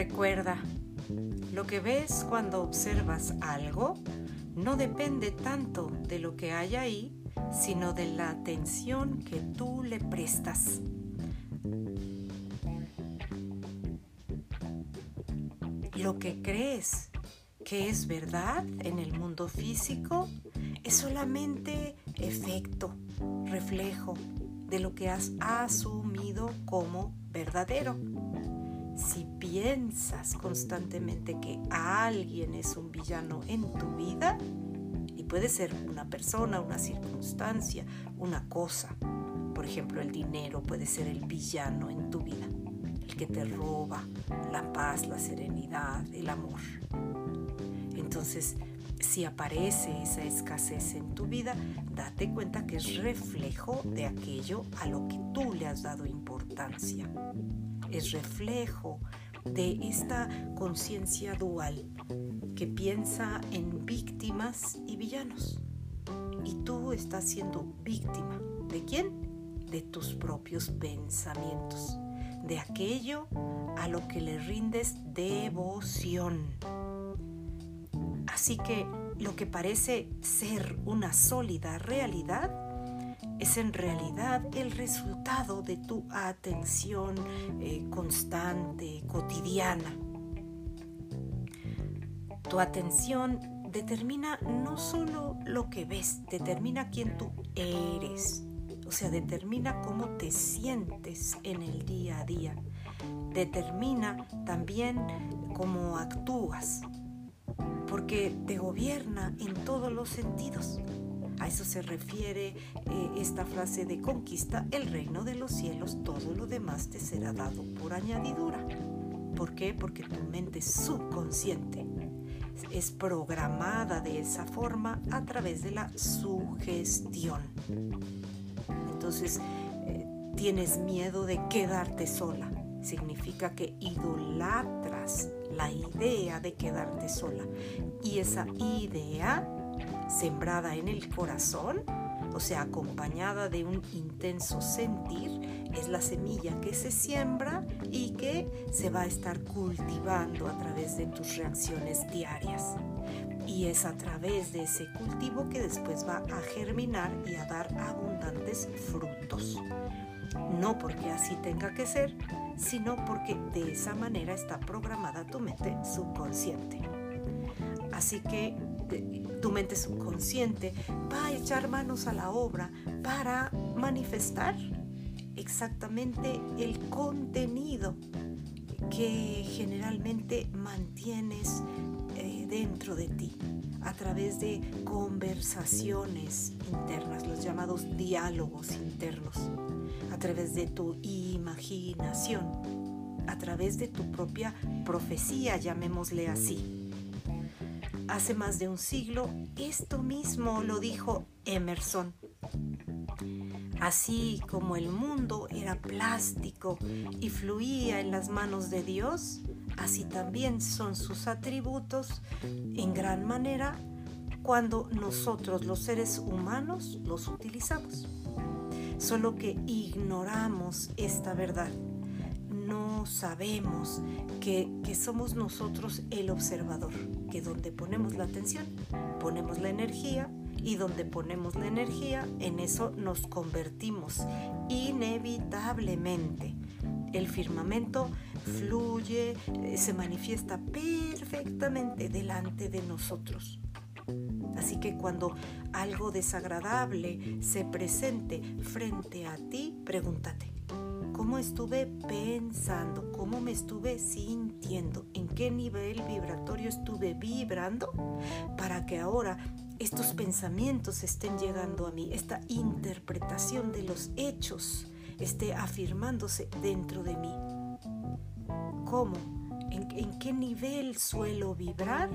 Recuerda, lo que ves cuando observas algo no depende tanto de lo que hay ahí, sino de la atención que tú le prestas. Lo que crees que es verdad en el mundo físico es solamente efecto, reflejo de lo que has asumido como verdadero. Si piensas constantemente que alguien es un villano en tu vida, y puede ser una persona, una circunstancia, una cosa, por ejemplo el dinero puede ser el villano en tu vida, el que te roba la paz, la serenidad, el amor. Entonces, si aparece esa escasez en tu vida, date cuenta que es reflejo de aquello a lo que tú le has dado importancia. Es reflejo de esta conciencia dual que piensa en víctimas y villanos. Y tú estás siendo víctima. ¿De quién? De tus propios pensamientos. De aquello a lo que le rindes devoción Así que lo que parece ser una sólida realidad es en realidad el resultado de tu atención eh, constante, cotidiana. Tu atención determina no solo lo que ves, determina quién tú eres, o sea, determina cómo te sientes en el día a día, determina también cómo actúas, porque te gobierna en todos los sentidos. A eso se refiere eh, esta frase de conquista, el reino de los cielos, todo lo demás te será dado por añadidura. ¿Por qué? Porque tu mente subconsciente es programada de esa forma a través de la sugestión. Entonces, eh, tienes miedo de quedarte sola. Significa que idolatras la idea de quedarte sola. Y esa idea, sembrada en el corazón, o sea, acompañada de un intenso sentir, es la semilla que se siembra y que se va a estar cultivando a través de tus reacciones diarias. Y es a través de ese cultivo que después va a germinar y a dar abundantes frutos. No porque así tenga que ser, sino porque de esa manera está programada tu mente subconsciente. Así que tu mente subconsciente va a echar manos a la obra para manifestar exactamente el contenido que generalmente mantienes eh, dentro de ti a través de conversaciones internas, los llamados diálogos internos a través de tu imaginación, a través de tu propia profecía, llamémosle así. Hace más de un siglo, esto mismo lo dijo Emerson. Así como el mundo era plástico y fluía en las manos de Dios, así también son sus atributos en gran manera cuando nosotros los seres humanos los utilizamos solo que ignoramos esta verdad. Sabemos que, somos nosotros el observador, que donde ponemos la atención, ponemos la energía y donde ponemos la energía, en eso nos convertimos inevitablemente. El firmamento fluye, eh, se manifiesta perfectamente delante de nosotros. Así que cuando algo desagradable se presente frente a ti, pregúntate, ¿cómo estuve pensando? ¿Cómo me estuve sintiendo? ¿En qué nivel vibratorio estuve vibrando? Para que ahora estos pensamientos estén llegando a mí, esta interpretación de los hechos esté afirmándose dentro de mí. ¿Cómo? ¿En, en qué nivel suelo vibrar?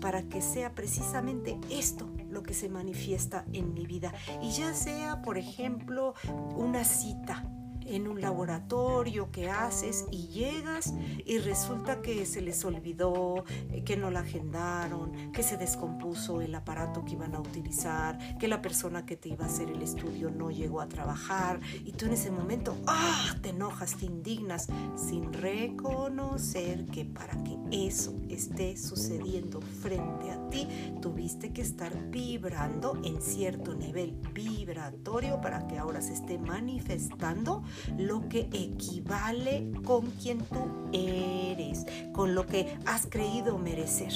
para que sea precisamente esto lo que se manifiesta en mi vida. Y ya sea, por ejemplo, una cita, en un laboratorio que haces y llegas y resulta que se les olvidó, eh, que no la agendaron, que se descompuso el aparato que iban a utilizar, que la persona que te iba a hacer el estudio no llegó a trabajar y tú en ese momento ¡ah! te enojas, te indignas sin reconocer que para que eso esté sucediendo frente a ti tuviste que estar vibrando en cierto nivel vibratorio para que ahora se esté manifestando lo que equivale con quien tú eres, con lo que has creído merecer.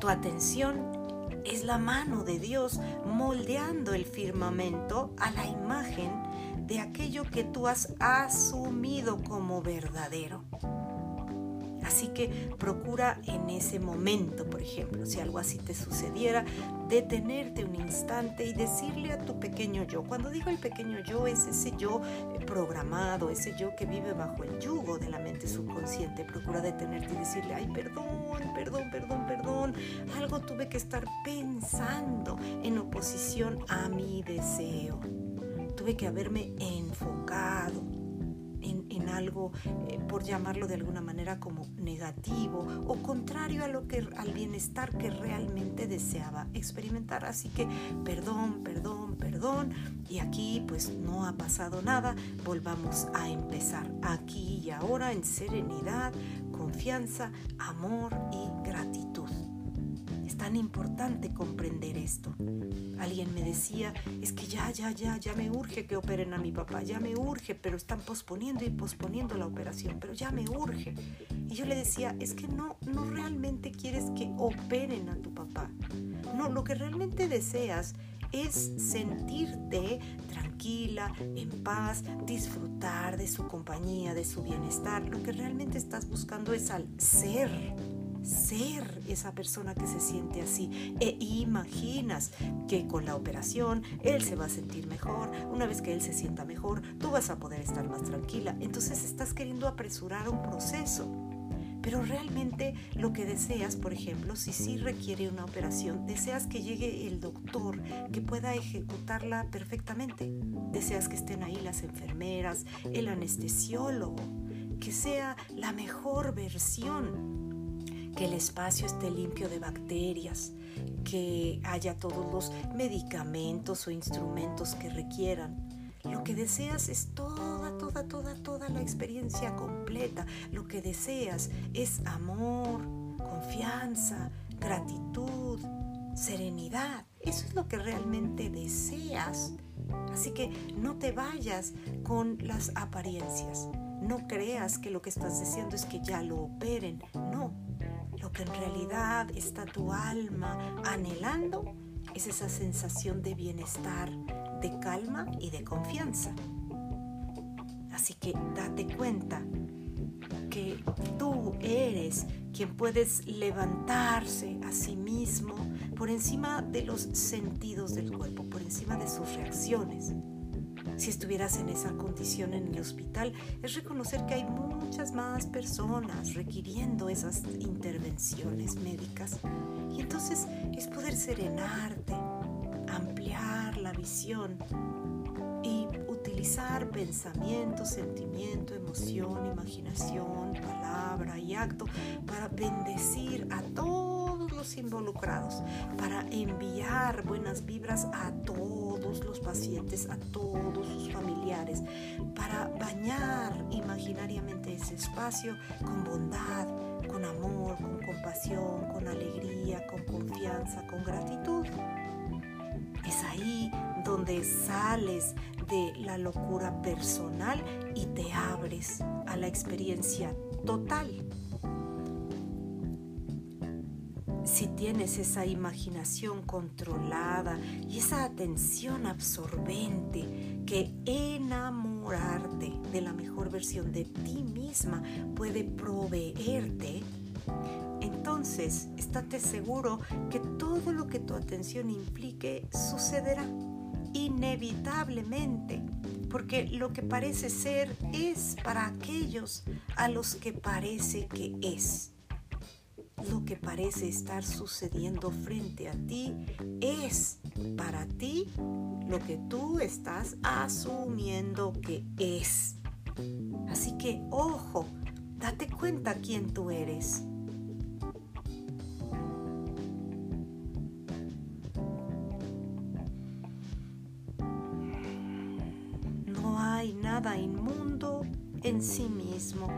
Tu atención es la mano de Dios moldeando el firmamento a la imagen de aquello que tú has asumido como verdadero. Así que procura en ese momento, por ejemplo, si algo así te sucediera, detenerte un instante y decirle a tu pequeño yo, cuando digo el pequeño yo es ese yo eh, programado, ese yo que vive bajo el yugo de la mente subconsciente, procura detenerte y decirle, ay, perdón, perdón, perdón, perdón, algo tuve que estar pensando en oposición a mi deseo. Tuve que haberme enfocado en, algo, eh, por llamarlo de alguna manera como negativo o contrario a lo que, al bienestar que realmente deseaba experimentar. Así que perdón, perdón, perdón. Y aquí pues no ha pasado nada. Volvamos a empezar aquí y ahora en serenidad, confianza, amor y gratitud tan importante comprender esto. Alguien me decía, es que ya, ya, ya, ya me urge que operen a mi papá, ya me urge, pero están posponiendo y posponiendo la operación, pero ya me urge. Y yo le decía, es que no, no realmente quieres que operen a tu papá. No, lo que realmente deseas es sentirte tranquila, en paz, disfrutar de su compañía, de su bienestar. Lo que realmente estás buscando es al ser ser esa persona que se siente así e imaginas que con la operación él se va a sentir mejor, una vez que él se sienta mejor, tú vas a poder estar más tranquila. Entonces estás queriendo apresurar un proceso. Pero realmente lo que deseas, por ejemplo, si sí requiere una operación, deseas que llegue el doctor que pueda ejecutarla perfectamente. Deseas que estén ahí las enfermeras, el anestesiólogo, que sea la mejor versión que el espacio esté limpio de bacterias, que haya todos los medicamentos o instrumentos que requieran. Lo que deseas es toda, toda, toda, toda la experiencia completa. Lo que deseas es amor, confianza, gratitud, serenidad. Eso es lo que realmente deseas. Así que no te vayas con las apariencias. No creas que lo que estás deseando es que ya lo operen. No, que en realidad está tu alma anhelando es esa sensación de bienestar, de calma y de confianza. Así que date cuenta que tú eres quien puedes levantarse a sí mismo por encima de los sentidos del cuerpo, por encima de sus reacciones si estuvieras en esa condición en el hospital, es reconocer que hay muchas más personas requiriendo esas intervenciones médicas. Y entonces es poder serenarte, ampliar la visión y utilizar pensamiento, sentimiento, emoción, imaginación, palabra y acto para bendecir a todos los involucrados, para enviar buenas vibras a todos los pacientes, a todos sus familiares, para bañar imaginariamente ese espacio con bondad, con amor, con compasión, con alegría, con confianza, con gratitud. Es ahí donde sales de la locura personal y te abres a la experiencia total. Si tienes esa imaginación controlada y esa atención absorbente que enamorarte de la mejor versión de ti misma puede proveerte, entonces estate seguro que todo lo que tu atención implique sucederá inevitablemente, porque lo que parece ser es para aquellos a los que parece que es. Lo que parece estar sucediendo frente a ti es para ti lo que tú estás asumiendo que es. Así que, ojo, date cuenta quién tú eres. No hay nada inmundo en sí mismo.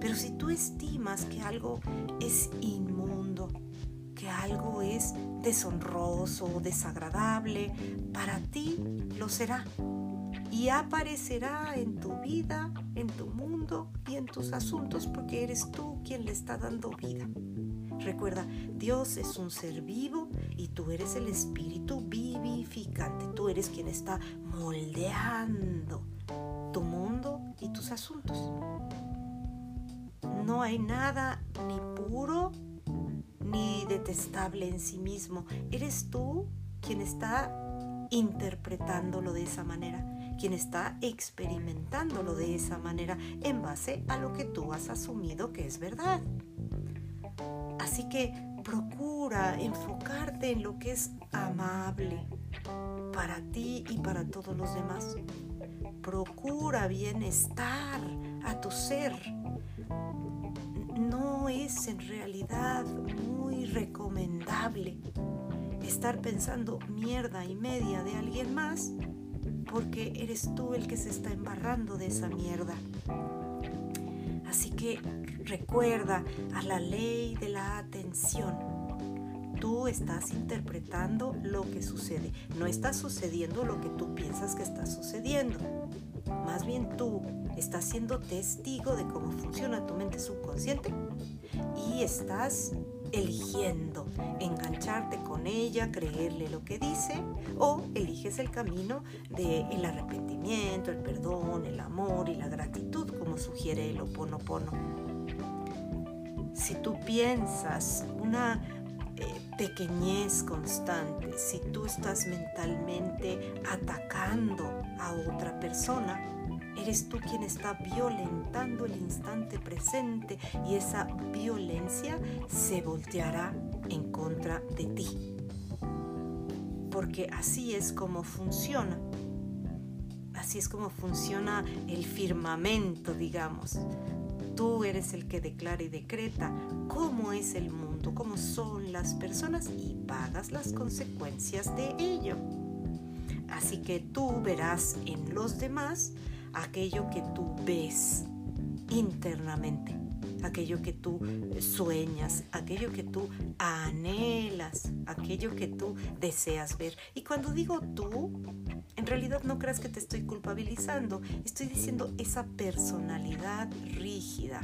Pero si tú estimas que algo es es deshonroso desagradable, para ti lo será. Y aparecerá en tu vida, en tu mundo y en tus asuntos, porque eres tú quien le está dando vida. Recuerda, Dios es un ser vivo y tú eres el espíritu vivificante. Tú eres quien está moldeando tu mundo y tus asuntos. No hay nada ni puro detestable en sí mismo. Eres tú quien está interpretándolo de esa manera, quien está experimentándolo de esa manera en base a lo que tú has asumido que es verdad. Así que procura enfocarte en lo que es amable para ti y para todos los demás. Procura bienestar a tu ser. No es en realidad recomendable estar pensando mierda y media de alguien más porque eres tú el que se está embarrando de esa mierda. Así que recuerda a la ley de la atención. Tú estás interpretando lo que sucede. No está sucediendo lo que tú piensas que está sucediendo. Más bien tú estás siendo testigo de cómo funciona tu mente subconsciente y estás eligiendo engancharte con ella, creerle lo que dice, o eliges el camino del arrepentimiento, el perdón, el amor y la gratitud, como sugiere el Oponopono. Si tú piensas una eh, pequeñez constante, si tú estás mentalmente atacando a otra persona, Eres tú quien está violentando el instante presente y esa violencia se volteará en contra de ti. Porque así es como funciona. Así es como funciona el firmamento, digamos. Tú eres el que declara y decreta cómo es el mundo, cómo son las personas y pagas las consecuencias de ello. Así que tú verás en los demás aquello que tú ves internamente, aquello que tú sueñas, aquello que tú anhelas, aquello que tú deseas ver. Y cuando digo tú, en realidad no creas que te estoy culpabilizando, estoy diciendo esa personalidad rígida,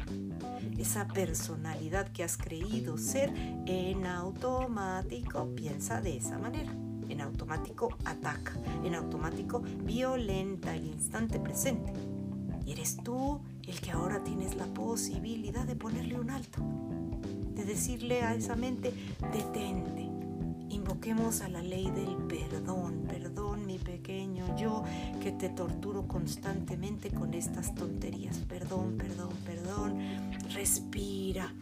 esa personalidad que has creído ser en automático piensa de esa manera en automático ataca, en automático violenta el instante presente. Y eres tú el que ahora tienes la posibilidad de ponerle un alto, de decirle a esa mente, detente. Invoquemos a la ley del perdón, perdón mi pequeño yo que te torturo constantemente con estas tonterías. Perdón, perdón, perdón. Respira.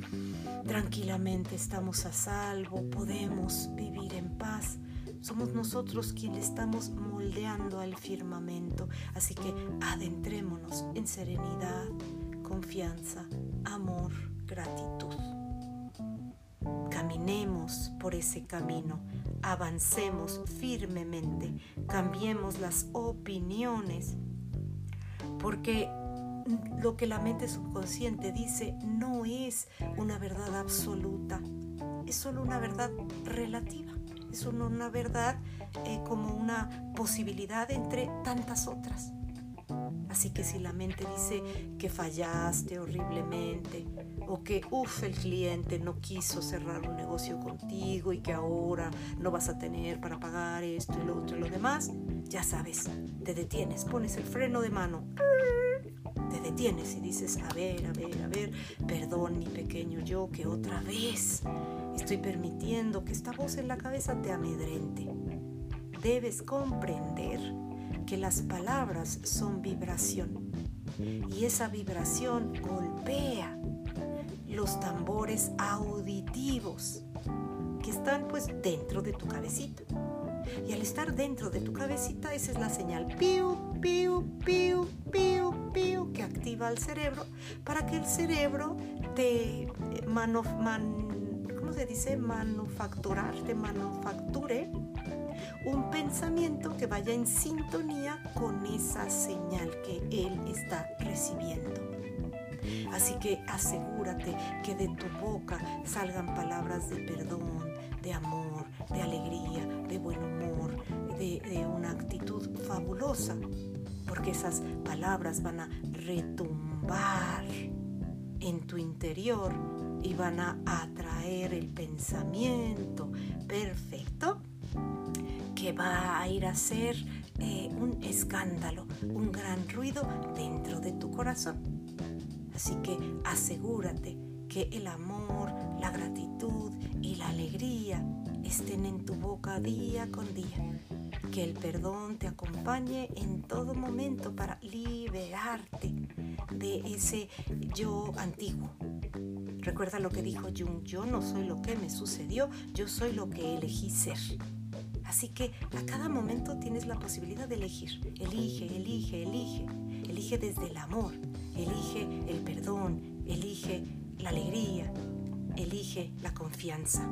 Tranquilamente estamos a salvo, podemos vivir en paz somos nosotros quienes estamos moldeando al firmamento. Así que adentrémonos en serenidad, confianza, amor, gratitud. Caminemos por ese camino, avancemos firmemente, cambiemos las opiniones, porque lo que la mente subconsciente dice no es una verdad absoluta, es solo una verdad relativa es una verdad eh, como una posibilidad entre tantas otras. Así que si la mente dice que fallaste horriblemente o que, uff, el cliente no quiso cerrar un negocio contigo y que ahora no vas a tener para pagar esto y lo otro y lo demás, ya sabes, te detienes, pones el freno de mano, te detienes y dices, a ver, a ver, a ver, perdón mi pequeño yo que otra vez Estoy permitiendo que esta voz en la cabeza te amedrente. Debes comprender que las palabras son vibración y esa vibración golpea los tambores auditivos que están pues dentro de tu cabecita. Y al estar dentro de tu cabecita, esa es la señal piu, piu, piu, piu, piu, que activa al cerebro para que el cerebro te mano, ¿cómo se dice? Manufacturar, te manufacture un pensamiento que vaya en sintonía con esa señal que él está recibiendo. Así que asegúrate que de tu boca salgan palabras de perdón, de amor, de alegría, de buen humor, de una actitud fabulosa, porque esas palabras van a retumbar en tu interior y van a atraer el pensamiento perfecto que va a ir a ser eh, un escándalo, un gran ruido dentro de tu corazón. Así que asegúrate que el amor, la gratitud y la alegría estén en tu boca día con día. Que el perdón te acompañe en todo momento para liberarte de ese yo antiguo. Recuerda lo que dijo Jung, yo no soy lo que me sucedió, yo soy lo que elegí ser. Así que a cada momento tienes la posibilidad de elegir. Elige, elige, elige. Elige desde el amor, elige el perdón, elige la alegría, elige la confianza.